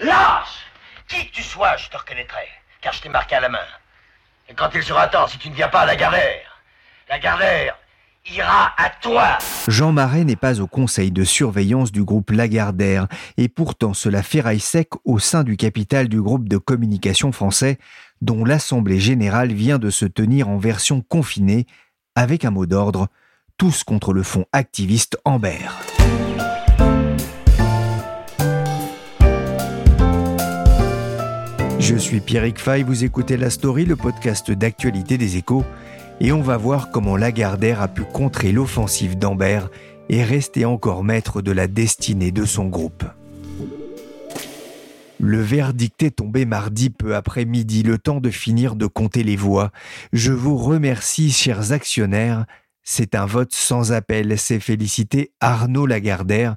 Lâche Qui que tu sois, je te reconnaîtrai, car je t'ai marqué à la main. Et quand il sera temps, si tu ne viens pas à la Gardère, la Gardère ira à toi Jean Marais n'est pas au conseil de surveillance du groupe Lagardère, et pourtant cela ferraille sec au sein du capital du groupe de communication français, dont l'Assemblée générale vient de se tenir en version confinée, avec un mot d'ordre, tous contre le fonds activiste Amber. Je suis Pierrick Fay, vous écoutez La Story, le podcast d'actualité des échos, et on va voir comment Lagardère a pu contrer l'offensive d'Amber et rester encore maître de la destinée de son groupe. Le verdict est tombé mardi peu après midi, le temps de finir de compter les voix. Je vous remercie, chers actionnaires. C'est un vote sans appel, s'est félicité Arnaud Lagardère,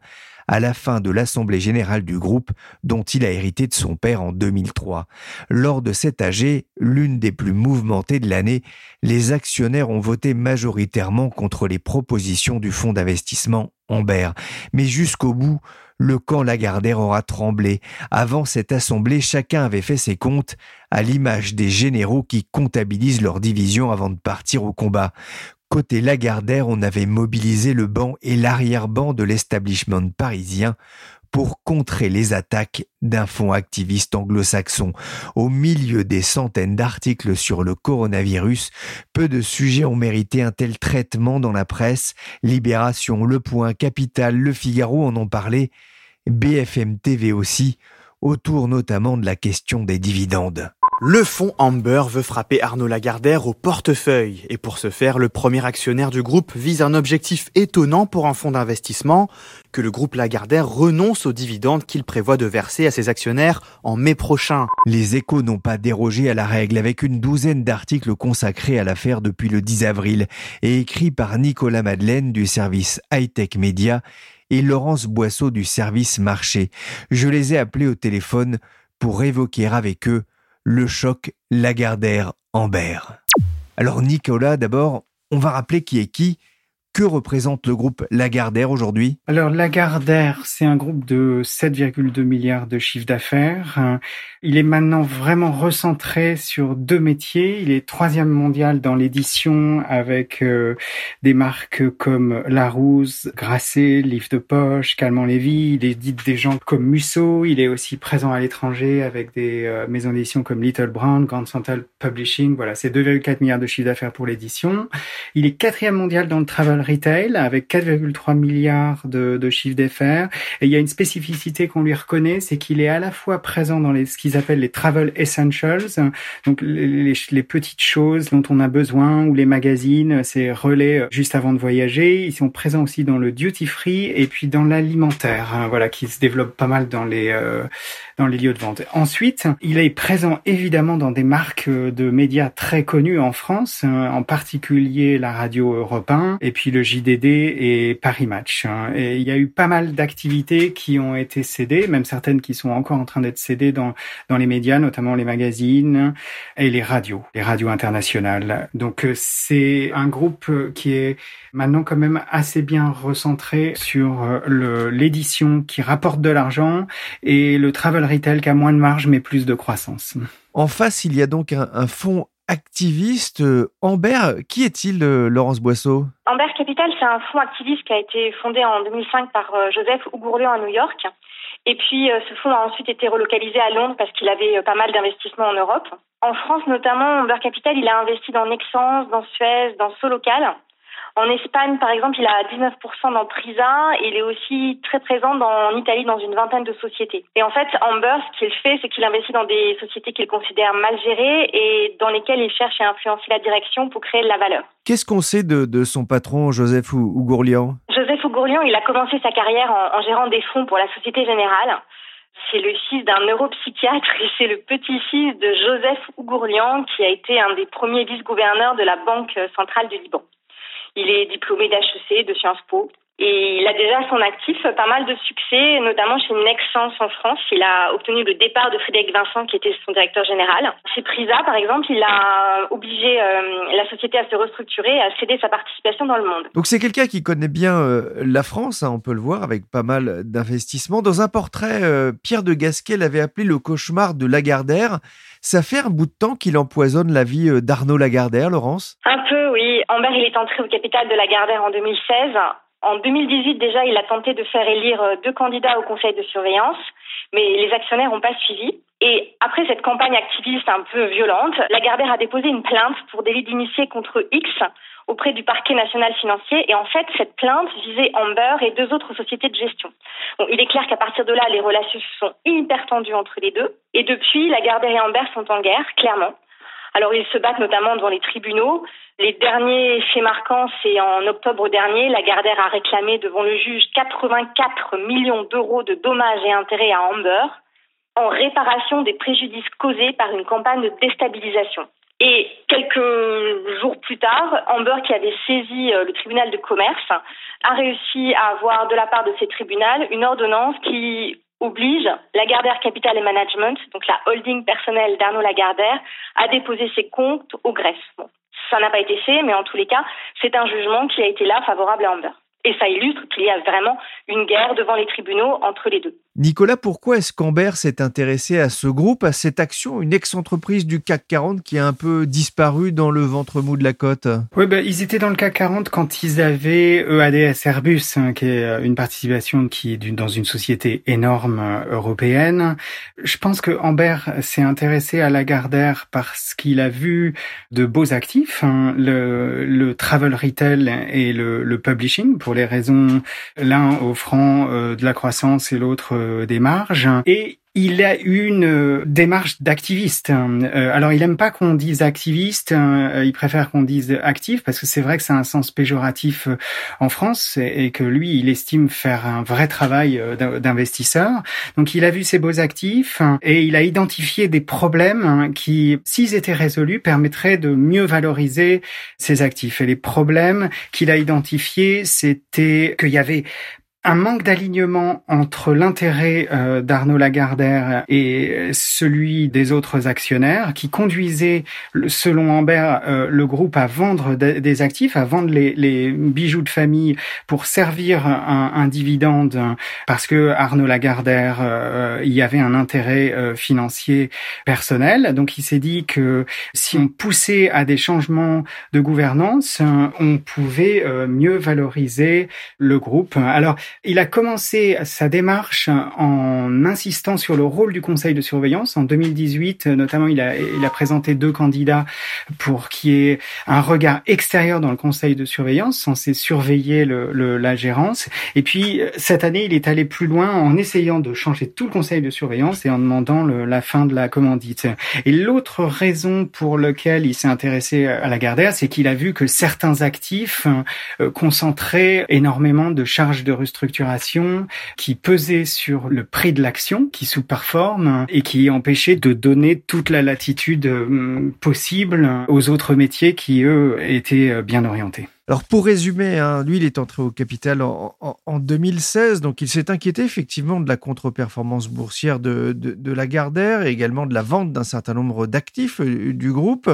à la fin de l'Assemblée générale du groupe dont il a hérité de son père en 2003. Lors de cette AG, l'une des plus mouvementées de l'année, les actionnaires ont voté majoritairement contre les propositions du fonds d'investissement Amber. Mais jusqu'au bout, le camp Lagardère aura tremblé. Avant cette assemblée, chacun avait fait ses comptes, à l'image des généraux qui comptabilisent leurs divisions avant de partir au combat. Côté Lagardère, on avait mobilisé le banc et l'arrière-banc de l'establishment parisien pour contrer les attaques d'un fonds activiste anglo-saxon. Au milieu des centaines d'articles sur le coronavirus, peu de sujets ont mérité un tel traitement dans la presse. Libération, Le Point, Capital, Le Figaro en ont parlé, BFM TV aussi, autour notamment de la question des dividendes. Le fonds Amber veut frapper Arnaud Lagardère au portefeuille. Et pour ce faire, le premier actionnaire du groupe vise un objectif étonnant pour un fonds d'investissement, que le groupe Lagardère renonce aux dividendes qu'il prévoit de verser à ses actionnaires en mai prochain. Les échos n'ont pas dérogé à la règle avec une douzaine d'articles consacrés à l'affaire depuis le 10 avril et écrits par Nicolas Madeleine du service Hightech Media et Laurence Boisseau du service Marché. Je les ai appelés au téléphone pour évoquer avec eux le choc Lagardère-Amber. Alors Nicolas, d'abord, on va rappeler qui est qui. Que représente le groupe Lagardère aujourd'hui? Alors Lagardère, c'est un groupe de 7,2 milliards de chiffre d'affaires. Il est maintenant vraiment recentré sur deux métiers. Il est troisième mondial dans l'édition avec euh, des marques comme Larousse, Grasset, Livre de Poche, Calmant Lévy. Il édite des gens comme Musso. Il est aussi présent à l'étranger avec des euh, maisons d'édition comme Little Brown, Grand Central Publishing. Voilà, c'est 2,4 milliards de chiffre d'affaires pour l'édition. Il est quatrième mondial dans le retail avec 4,3 milliards de, de chiffre d'affaires. Et il y a une spécificité qu'on lui reconnaît, c'est qu'il est à la fois présent dans les, ce qu'ils appellent les travel essentials, donc les, les, petites choses dont on a besoin, ou les magazines, ces relais juste avant de voyager. Ils sont présents aussi dans le duty free et puis dans l'alimentaire, hein, voilà, qui se développe pas mal dans les euh, dans les lieux de vente. Ensuite, il est présent évidemment dans des marques de médias très connues en France, hein, en particulier la radio Europe 1 et puis le JDD et Paris Match. Hein. Et il y a eu pas mal d'activités qui ont été cédées, même certaines qui sont encore en train d'être cédées dans, dans les médias, notamment les magazines et les radios, les radios internationales. Donc euh, c'est un groupe qui est maintenant quand même assez bien recentré sur euh, l'édition qui rapporte de l'argent et le travel retail qui a moins de marge mais plus de croissance. En face, il y a donc un, un fonds activiste. Euh, Amber, qui est-il, euh, Laurence Boisseau? Amber Capital, c'est un fonds activiste qui a été fondé en 2005 par euh, Joseph Ougourlian à New York. Et puis, ce fonds a ensuite été relocalisé à Londres parce qu'il avait pas mal d'investissements en Europe. En France, notamment, Amber Capital, il a investi dans Nexens, dans Suez, dans Solocal. En Espagne, par exemple, il a 19% dans Prisa et il est aussi très présent en Italie dans une vingtaine de sociétés. Et en fait, Amber, ce qu'il fait, c'est qu'il investit dans des sociétés qu'il considère mal gérées et dans lesquelles il cherche à influencer la direction pour créer de la valeur. Qu'est-ce qu'on sait de, son patron, Joseph Ougourlian? Joseph Ougourlian, il a commencé sa carrière en, en gérant des fonds pour la Société Générale. C'est le fils d'un neuropsychiatre et c'est le petit-fils de Joseph Ougourlian qui a été un des premiers vice-gouverneurs de la Banque centrale du Liban. Il est diplômé d'HEC, de Sciences Po. Et il a déjà à son actif pas mal de succès, notamment chez Nexens en France. Il a obtenu le départ de Frédéric Vincent, qui était son directeur général. Chez Prisa, par exemple, il a obligé euh, la société à se restructurer, à céder sa participation dans le monde. Donc c'est quelqu'un qui connaît bien euh, la France, hein, on peut le voir, avec pas mal d'investissements. Dans un portrait, euh, Pierre de Gasquet l'avait appelé le cauchemar de Lagardère. Ça fait un bout de temps qu'il empoisonne la vie d'Arnaud Lagardère, Laurence? Un peu, Amber, est entré au capital de Lagardère en 2016. En 2018, déjà, il a tenté de faire élire euh, deux candidats au conseil de surveillance, mais les actionnaires n'ont pas suivi. Et après cette campagne activiste un peu violente, Lagardère a déposé une plainte pour délit d'initié contre X auprès du parquet national financier. Et en fait, cette plainte visait Amber et deux autres sociétés de gestion. Il est clair qu'à partir de là, les relations sont hyper tendues entre les deux. Et depuis, Lagardère et Amber sont en guerre, clairement. Alors ils se battent notamment devant les tribunaux. Les derniers faits marquants, c'est en octobre dernier, Lagardère a réclamé devant le juge 84 millions d'euros de dommages et intérêts à Amber en réparation des préjudices causés par une campagne de déstabilisation. Et quelques jours plus tard, Amber, qui avait saisi euh, le tribunal de commerce, a réussi à avoir de la part de ces tribunaux une ordonnance qui oblige Lagardère Capital et Management, donc la holding personnelle d'Arnaud Lagardère, à déposer ses comptes au greffe. ça n'a pas été fait, mais en tous les cas, c'est un jugement qui a été là favorable à Amber. Et ça illustre qu'il y a vraiment une guerre devant les tribunaux entre les deux. Nicolas, pourquoi est-ce qu'Amber s'est intéressé à ce groupe, à cette action, une ex-entreprise du CAC 40 qui a un peu disparu dans le ventre mou de la côte Oui, ben, ils étaient dans le CAC 40 quand ils avaient EADS Airbus, hein, qui est euh, une participation qui est dans une société énorme euh, européenne. Je pense que Amber s'est intéressé à Lagardère parce qu'il a vu de beaux actifs, hein, le, travel retail et le, le publishing, pour les raisons l'un offrant euh, de la croissance et l'autre euh, des marges. Et il a une euh, démarche d'activiste. Euh, alors, il aime pas qu'on dise activiste, hein, il préfère qu'on dise actif parce que c'est vrai que c'est un sens péjoratif en France et que lui, il estime faire un vrai travail d'investisseur. Donc, il a vu ses beaux actifs et il a identifié des problèmes hein, qui, s'ils étaient résolus, permettraient de mieux valoriser ses actifs. Et les problèmes qu'il a identifiés, c'était qu'il y avait un manque d'alignement entre l'intérêt euh, d'Arnaud Lagardère et celui des autres actionnaires qui conduisait, selon Amber, euh, le groupe à vendre des actifs, à vendre les, bijoux de famille pour servir un, dividende parce que Arnaud Lagardère euh, y avait un intérêt financier personnel. Donc il s'est dit que si on poussait à des changements de gouvernance, on pouvait mieux valoriser le groupe. Alors il a commencé sa démarche en insistant sur le rôle du conseil de surveillance. En 2018, notamment, il a, il a présenté deux candidats pour qu'il y ait un regard extérieur dans le conseil de surveillance, censé surveiller le, la gérance. Et puis, cette année, il est allé plus loin en essayant de changer tout le conseil de surveillance et en demandant la fin de la commandite. Et l'autre raison pour laquelle il s'est intéressé à la Gardère, c'est qu'il a vu que certains actifs euh, concentraient énormément de charges de restructuration qui pesait sur le prix de l'action, qui sous-performe et qui empêchait de donner toute la latitude euh, possible aux autres métiers qui, eux, étaient euh, bien orientés. Alors pour résumer, hein, lui, il est entré au capital en, 2016, donc il s'est inquiété effectivement de la contre-performance boursière de, de, Lagardère et également de la vente d'un certain nombre d'actifs euh, du groupe.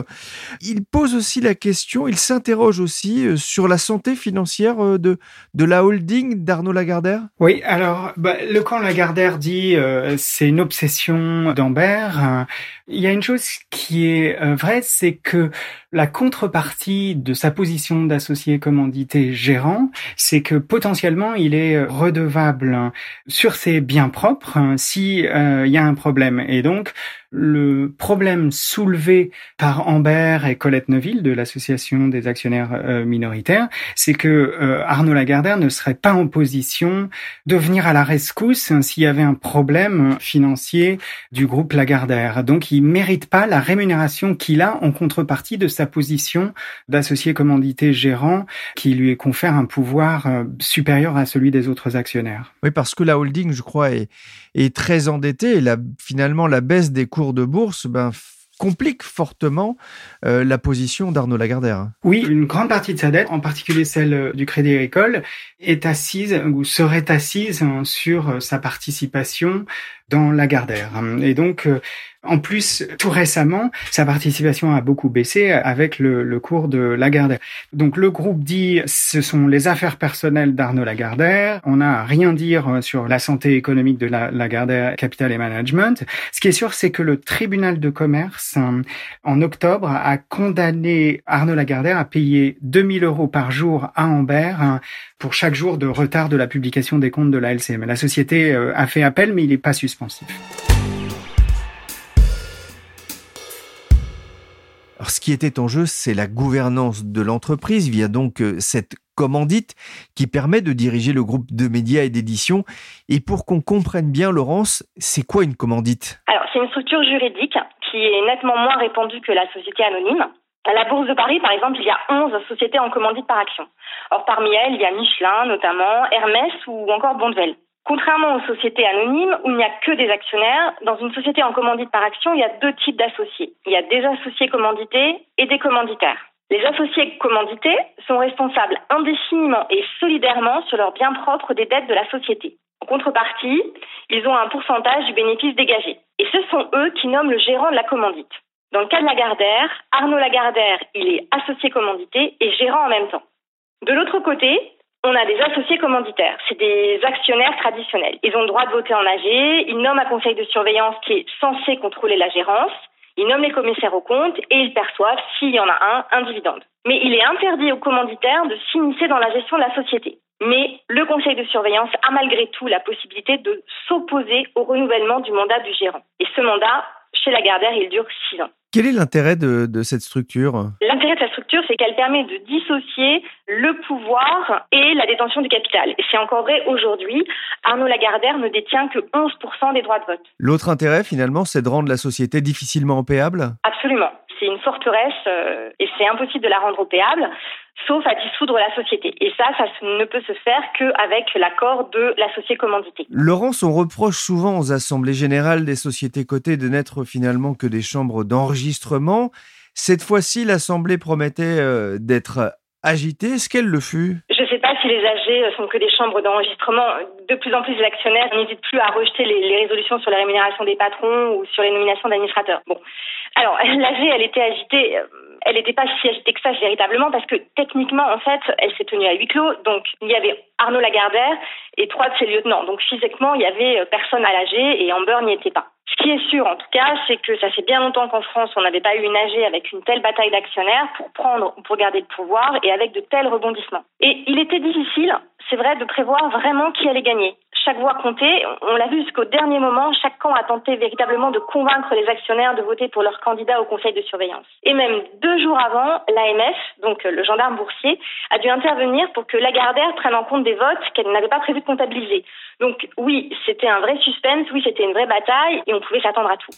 Il pose aussi la question, il s'interroge aussi euh, sur la santé financière euh, de, de la holding d'Arnaud Lagardère. Oui, alors bah, le camp Lagardère dit c'est une obsession d'Ambert. Il y a une chose qui est vraie, c'est que la contrepartie de sa position d'associé commandité gérant, c'est que potentiellement il est redevable sur ses biens propres si euh, il y a un problème. Et donc le problème soulevé par Amber et Colette Neuville de l'association des actionnaires euh, minoritaires, c'est que euh, Arnaud Lagardère ne serait pas en position de venir à la rescousse s'il y avait un problème financier du groupe Lagardère. Donc il mérite pas la rémunération qu'il a en contrepartie de sa position d'associé commandité gérant qui lui confère un pouvoir euh, supérieur à celui des autres actionnaires. Oui, parce que la holding, je crois, est, très endettée et finalement la baisse des cours de bourse ben, complique fortement euh, la position d'Arnaud Lagardère. Oui, une grande partie de sa dette, en particulier celle euh, du Crédit Agricole, est assise ou serait assise hein, sur euh, sa participation dans Lagardère. Et donc, en plus, tout récemment, sa participation a beaucoup baissé avec le, le cours de Lagardère. Donc le groupe dit ce sont les affaires personnelles d'Arnaud Lagardère. On n'a rien dire sur la santé économique de la, Lagardère Capital et Management. Ce qui est sûr, c'est que le tribunal de commerce, en octobre, a condamné Arnaud Lagardère à payer 2000 euros par jour à Amber pour chaque jour de retard de la publication des comptes de la LCM. La société euh, a fait appel, mais il n'est pas suspensif. Alors, ce qui était en jeu, c'est la gouvernance de l'entreprise via donc euh, cette commandite qui permet de diriger le groupe de médias et d'édition. Et pour qu'on comprenne bien, Laurence, c'est quoi une commandite? Alors, c'est une structure juridique qui est nettement moins répandue que la société anonyme. À la Bourse de Paris, par exemple, il y a 11 sociétés en commandite par action. Or, parmi elles, il y a Michelin, notamment, Hermès ou encore Bondevel. Contrairement aux sociétés anonymes où il n'y a que des actionnaires, dans une société en commandite par action, il y a deux types d'associés. Il y a des associés commandités et des commanditaires. Les associés commandités sont responsables indéfiniment et solidairement sur leurs biens propres des dettes de la société. En contrepartie, ils ont un pourcentage du bénéfice dégagé. Et ce sont eux qui nomment le gérant de la commandite. Dans le cas de Lagardère, Arnaud Lagardère, il est associé commandité et gérant en même temps. De l'autre côté, on a des associés commanditaires, c'est des actionnaires traditionnels. Ils ont le droit de voter en AG, ils nomment un conseil de surveillance qui est censé contrôler la gérance, ils nomment les commissaires aux comptes et ils perçoivent, s'il y en a un, un dividende. Mais il est interdit aux commanditaires de s'immiscer dans la gestion de la société. Mais le conseil de surveillance a malgré tout la possibilité de s'opposer au renouvellement du mandat du gérant. Et ce mandat, chez Lagardère, il dure six ans. Quel est l'intérêt de, de, cette structure? L'intérêt de cette structure, c'est qu'elle permet de dissocier le pouvoir et la détention du capital. Et c'est encore vrai aujourd'hui. Arnaud Lagardère ne détient que 11% des droits de vote. L'autre intérêt, finalement, c'est de rendre la société difficilement opéable Absolument. C'est une forteresse euh, et c'est impossible de la rendre opéable sauf à dissoudre la société. Et ça, ça ne peut se faire qu'avec l'accord de l'associé commandité. Laurence, on reproche souvent aux assemblées générales des sociétés cotées de n'être finalement que des chambres d'enregistrement. Cette fois-ci, l'Assemblée promettait euh, d'être agitée. Est-ce qu'elle le fut? Je les AG sont que des chambres d'enregistrement. De plus en plus, les actionnaires n'hésitent plus à rejeter les, les, résolutions sur la rémunération des patrons ou sur les nominations d'administrateurs. Bon, alors l'AG, elle était agitée euh, elle n'était pas si agitée que ça véritablement parce que techniquement, en fait, elle s'est tenue à huis clos. Donc, il y avait Arnaud Lagardère et trois de ses lieutenants. Donc, physiquement, il y avait euh, personne à l'AG et Amber n'y était pas. Ce qui est sûr, en tout cas, c'est que ça fait bien longtemps qu'en France, on n'avait pas eu une AG avec une telle bataille d'actionnaires pour prendre ou pour garder le pouvoir et avec de tels rebondissements. Et il était difficile, c'est vrai, de prévoir vraiment qui allait gagner chaque voix comptait. On l'a vu jusqu'au dernier moment, chaque camp a tenté véritablement de convaincre les actionnaires de voter pour leur candidat au conseil de surveillance. Et même deux jours avant, l'AMF, donc le gendarme boursier, a dû intervenir pour que Lagardère prenne en compte des votes qu'elle n'avait pas prévu de comptabiliser. Donc oui, c'était un vrai suspense, oui, c'était une vraie bataille et on pouvait s'attendre à tout.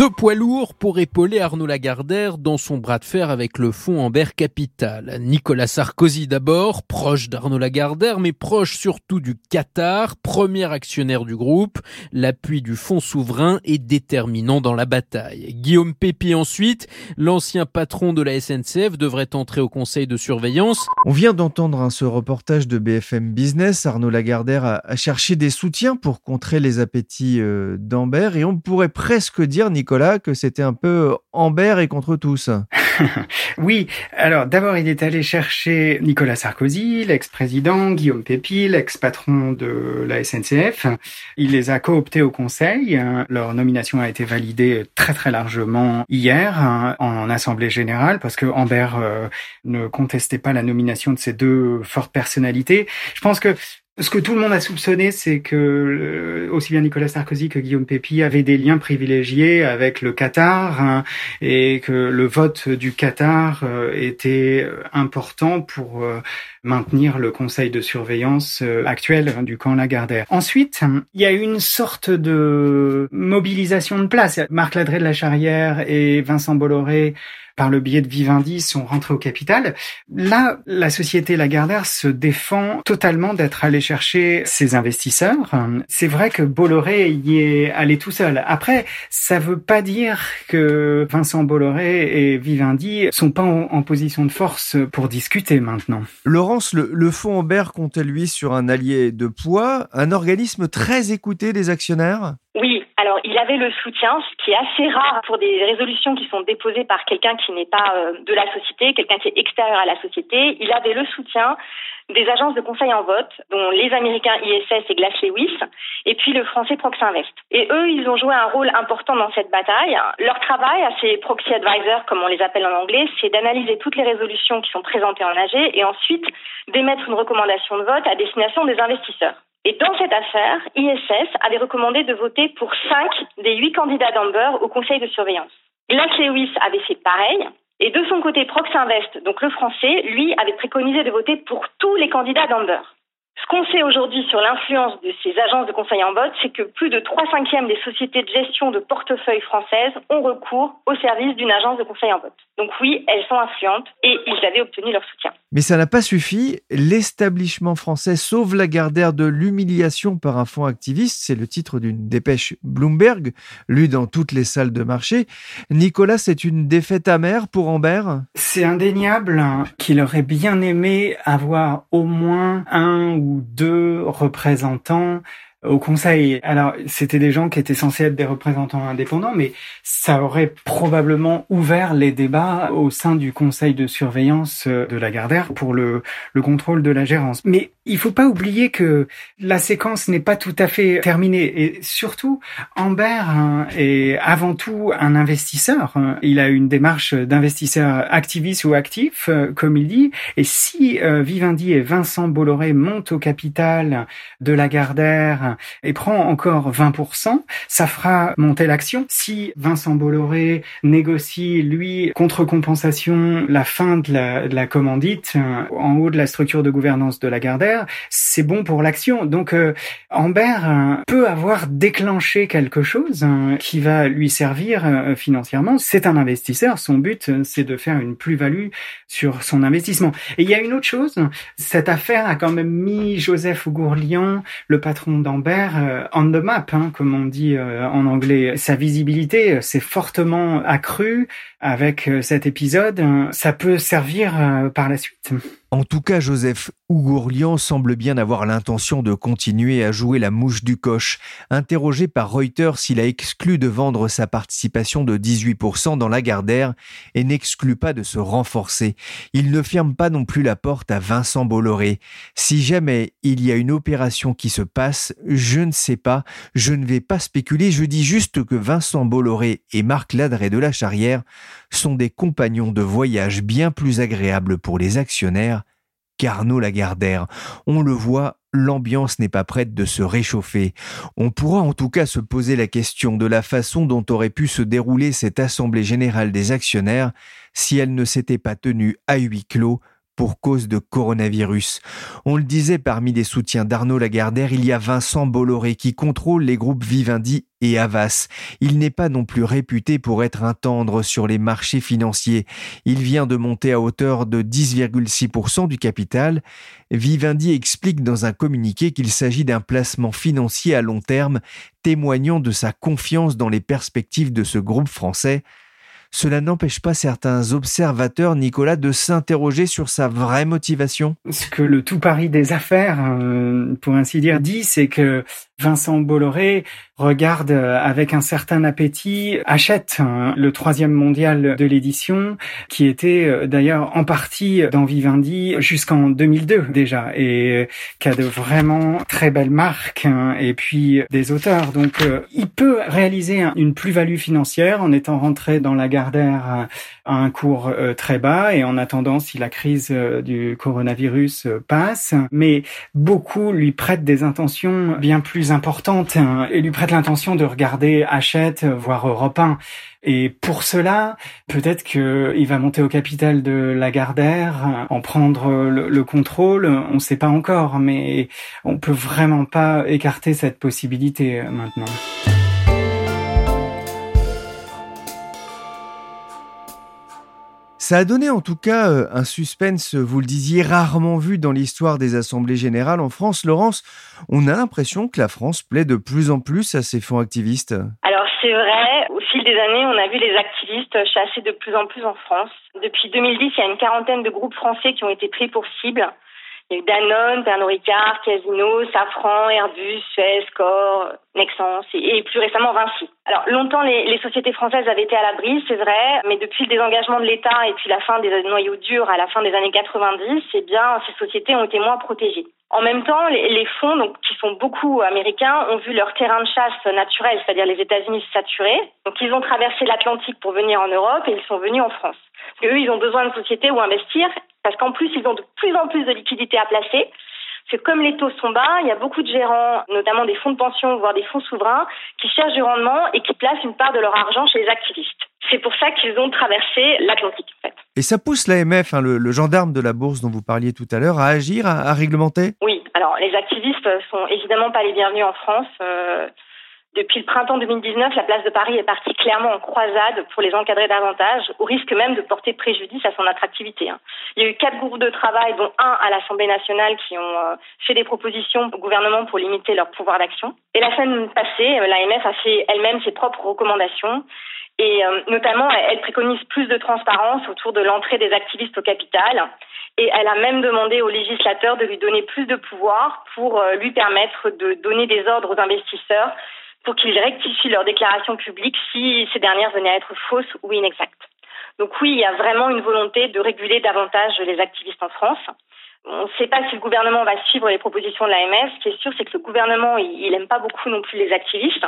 Deux poids lourds pour épauler Arnaud Lagardère dans son bras de fer avec le fonds Amber Capital. Nicolas Sarkozy d'abord, proche d'Arnaud Lagardère, mais proche surtout du Qatar, premier actionnaire du groupe. L'appui du fonds souverain est déterminant dans la bataille. Guillaume Pépi ensuite, l'ancien patron de la SNCF, devrait entrer au conseil de surveillance. On vient d'entendre hein, ce reportage de BFM Business. Arnaud Lagardère a, cherché des soutiens pour contrer les appétits euh, d'Amber et on pourrait presque dire, Nicolas, que c'était un peu Amber et contre tous. oui, alors d'abord il est allé chercher Nicolas Sarkozy, l'ex-président, Guillaume Pépi, l'ex-patron de la SNCF. Il les a cooptés au Conseil. Leur nomination a été validée très très largement hier hein, en Assemblée générale parce que Amber euh, ne contestait pas la nomination de ces deux fortes personnalités. Je pense que ce que tout le monde a soupçonné, c'est que euh, aussi bien Nicolas Sarkozy que Guillaume Pépi avaient des liens privilégiés avec le Qatar hein, et que le vote du Qatar euh, était important pour euh, maintenir le conseil de surveillance actuel hein, du camp Lagardère. Ensuite, il y a une sorte de mobilisation de place. Marc Ladré de la Charrière et Vincent Bolloré par le biais de Vivendi sont rentrés au capital. Là, la société Lagardère se défend totalement d'être allée chercher ses investisseurs. C'est vrai que Bolloré y est allé tout seul. Après, ça veut pas dire que Vincent Bolloré et Vivendi sont pas en, position de force pour discuter maintenant. Laurence, le, le fonds Ambert compte lui sur un allié de poids, un organisme très écouté des actionnaires? Oui, alors, il avait le soutien, ce qui est assez rare pour des résolutions qui sont déposées par quelqu'un qui n'est pas euh, de la société, quelqu'un qui est extérieur à la société. Il avait le soutien des agences de conseil en vote, dont les Américains ISS et Glass Lewis, et puis le français Proxinvest. Et eux, ils ont joué un rôle important dans cette bataille. Leur travail, à ces proxy advisors, comme on les appelle en anglais, c'est d'analyser toutes les résolutions qui sont présentées en AG et ensuite d'émettre une recommandation de vote à destination des investisseurs. Et dans cette affaire, ISS avait recommandé de voter pour cinq des huit candidats d'Amber au conseil de surveillance. Glass Lewis avait fait pareil. Et de son côté, Proxinvest, donc le français, lui avait préconisé de voter pour tous les candidats d'Amber. Ce qu'on sait aujourd'hui sur l'influence de ces agences de conseil en vote, c'est que plus de 3 cinquièmes des sociétés de gestion de portefeuille françaises ont recours au service d'une agence de conseil en vote. Donc oui, elles sont influentes et ils avaient obtenu leur soutien. Mais ça n'a pas suffi. L'établissement français sauve la Gardère de l'humiliation par un fonds activiste. C'est le titre d'une dépêche Bloomberg, lue dans toutes les salles de marché. Nicolas, c'est une défaite amère pour Amber? C'est indéniable qu'il aurait bien aimé avoir au moins un ou deux représentants au conseil. Alors, c'était des gens qui étaient censés être des représentants indépendants, mais ça aurait probablement ouvert les débats au sein du conseil de surveillance de la Gardère pour le, le contrôle de la gérance. Mais il faut pas oublier que la séquence n'est pas tout à fait terminée et surtout Amber hein, est avant tout un investisseur. Il a une démarche d'investisseur activiste ou actif, euh, comme il dit. Et si euh, Vivendi et Vincent Bolloré montent au capital de la Et prend encore 20%, ça fera monter l'action. Si Vincent Bolloré négocie lui contre compensation la fin de la, de la commandite euh, en haut de la structure de gouvernance de la Gardère c'est bon pour l'action. Donc euh, euh, peut avoir déclenché quelque chose hein, qui va lui servir euh, financièrement. C'est un investisseur, son but c'est de faire une plus-value sur son investissement. Et il y a une autre chose, cette affaire a quand même mis Joseph Gourlian, le patron d'Amber, on the map, hein, comme on dit en anglais. Sa visibilité s'est fortement accrue avec cet épisode. Ça peut servir par la suite. En tout cas, Joseph Ougourlian semble bien avoir l'intention de continuer à jouer la mouche du coche. Interrogé par Reuters, il a exclu de vendre sa participation de 18% dans Lagardère et n'exclut pas de se renforcer. Il ne ferme pas non plus la porte à Vincent Bolloré. Si jamais il y a une opération qui se passe, je ne sais pas, je ne vais pas spéculer, je dis juste que Vincent Bolloré et Marc Ladré de la Charrière sont des compagnons de voyage bien plus agréables pour les actionnaires qu'Arnaud Lagardère. On le voit, l'ambiance n'est pas prête de se réchauffer. On pourra en tout cas se poser la question de la façon dont aurait pu se dérouler cette Assemblée générale des actionnaires si elle ne s'était pas tenue à huis clos pour cause de coronavirus. On le disait parmi les soutiens d'Arnaud Lagardère, il y a Vincent Bolloré qui contrôle les groupes Vivendi et Havas. Il n'est pas non plus réputé pour être un tendre sur les marchés financiers. Il vient de monter à hauteur de 10,6% du capital. Vivendi explique dans un communiqué qu'il s'agit d'un placement financier à long terme, témoignant de sa confiance dans les perspectives de ce groupe français cela n'empêche pas certains observateurs, Nicolas, de s'interroger sur sa vraie motivation. Ce que le tout pari des affaires, euh, pour ainsi dire, dit, c'est que Vincent Bolloré regarde avec un certain appétit, achète hein, le troisième mondial de l'édition, qui était d'ailleurs en partie dans Vivendi jusqu'en 2002 déjà, et qui a de vraiment très belles marques, hein, et puis des auteurs. Donc il peut réaliser une plus-value financière en étant rentré dans la Gardère à un cours très bas, et en attendant si la crise du coronavirus passe. Mais beaucoup lui prêtent des intentions bien plus importantes hein, et lui prêtent l'intention de regarder Hachette, voire Europe 1. Et pour cela, peut-être qu'il va monter au capital de Lagardère, en prendre le, le contrôle. On ne sait pas encore, mais on peut vraiment pas écarter cette possibilité euh, maintenant. Ça a donné en tout cas euh, un suspense, vous le disiez, rarement vu dans l'histoire des assemblées générales en France. Laurence, on a l'impression que la France plaît de plus en plus à ses fonds activistes. Alors c'est vrai, au fil des années, on a vu les activistes chasser de plus en plus en France. Depuis 2010, il y a une quarantaine de groupes français qui ont été pris pour cible. Il y a eu Danone, Pernod Ricard, Casino, Safran, Airbus, Suez, Core, Nexans et, plus récemment Vinci. Alors longtemps les, sociétés françaises avaient été à l'abri, c'est vrai, mais depuis le désengagement de l'État et puis la fin des noyaux durs à la fin des années 90, eh bien ces sociétés ont été moins protégées. En même temps, les, fonds, qui sont beaucoup américains, ont vu leur terrain de chasse naturel, c'est-à-dire les États-Unis, saturer. Donc ils ont traversé l'Atlantique pour venir en Europe et ils sont venus en France. Parce qu'eux, ils ont besoin de sociétés où investir parce qu'en plus, ils ont de plus en plus de liquidités à placer. C'est comme les taux sont bas, il y a beaucoup de gérants, notamment des fonds de pension, voire des fonds souverains, qui cherchent du rendement et qui placent une part de leur argent chez les activistes. C'est pour ça qu'ils ont traversé l'Atlantique, en fait. Et ça pousse l'AMF, hein, le, le, gendarme de la bourse dont vous parliez tout à l'heure, à agir, à, à, réglementer? Oui, alors les activistes sont évidemment pas les bienvenus en France. Euh, depuis le printemps 2019, la place de Paris est partie clairement en croisade pour les encadrer davantage, au risque même de porter préjudice à son attractivité. Hein. Il y a eu quatre groupes de travail, dont un à l'Assemblée nationale, qui ont euh, fait des propositions au gouvernement pour limiter leur pouvoir d'action. Et la semaine passée, euh, l'AMF a fait elle-même ses propres recommandations. Et euh, notamment, elle préconise plus de transparence autour de l'entrée des activistes au capital. Et elle a même demandé aux législateurs de lui donner plus de pouvoir pour lui permettre de donner des ordres aux investisseurs pour qu'ils rectifient leurs déclarations publiques si ces dernières venaient à être fausses ou inexactes. Donc oui, il y a vraiment une volonté de réguler davantage les activistes en France. On ne sait pas si le gouvernement va suivre les propositions de l'AMF. Ce qui est sûr, c'est que le gouvernement, il n'aime pas beaucoup non plus les activistes.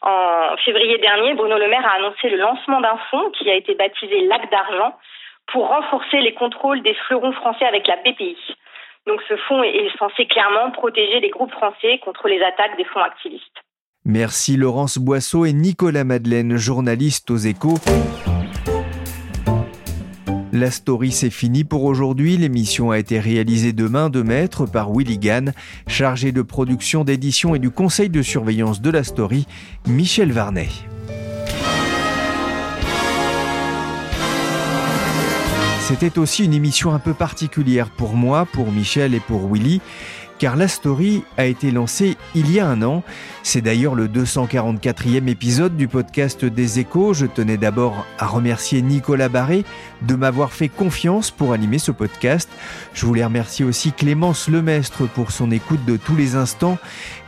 En février dernier, Bruno Le Maire a annoncé le lancement d'un fonds qui a été baptisé Lac d'argent pour renforcer les contrôles des fleurons français avec la BPI. Donc ce fonds est censé clairement protéger les groupes français contre les attaques des fonds activistes. Merci Laurence Boisseau et Nicolas Madeleine, journalistes aux échos. La story c'est fini pour aujourd'hui. L'émission a été réalisée de main de maître par Willy Gann, chargé de production, d'édition et du conseil de surveillance de la story, Michel Varnet. C'était aussi une émission un peu particulière pour moi, pour Michel et pour Willy car la story a été lancée il y a un an. C'est d'ailleurs le 244e épisode du podcast des échos. Je tenais d'abord à remercier Nicolas Barré de m'avoir fait confiance pour animer ce podcast. Je voulais remercier aussi Clémence Lemestre pour son écoute de tous les instants,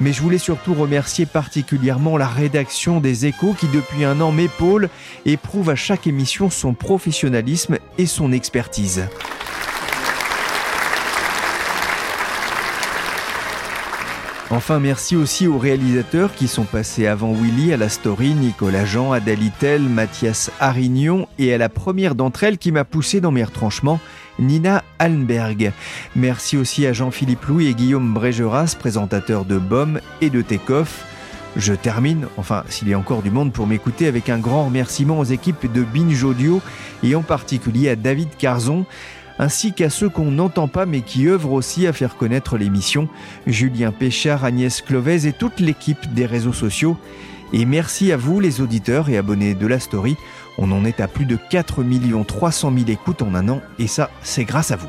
mais je voulais surtout remercier particulièrement la rédaction des échos qui depuis un an m'épaule et prouve à chaque émission son professionnalisme et son expertise. Enfin, merci aussi aux réalisateurs qui sont passés avant Willy à la story, Nicolas Jean, Adèle Itel, Mathias Arignon et à la première d'entre elles qui m'a poussé dans mes retranchements, Nina Allenberg. Merci aussi à Jean-Philippe Louis et Guillaume Brégeras, présentateurs de BOM et de Tekoff. Je termine, enfin s'il y a encore du monde pour m'écouter, avec un grand remerciement aux équipes de Binge Audio et en particulier à David Carzon ainsi qu'à ceux qu'on n'entend pas mais qui œuvrent aussi à faire connaître l'émission, Julien Péchard, Agnès Clovez et toute l'équipe des réseaux sociaux. Et merci à vous les auditeurs et abonnés de la story. On en est à plus de 4 300 000 écoutes en un an et ça, c'est grâce à vous.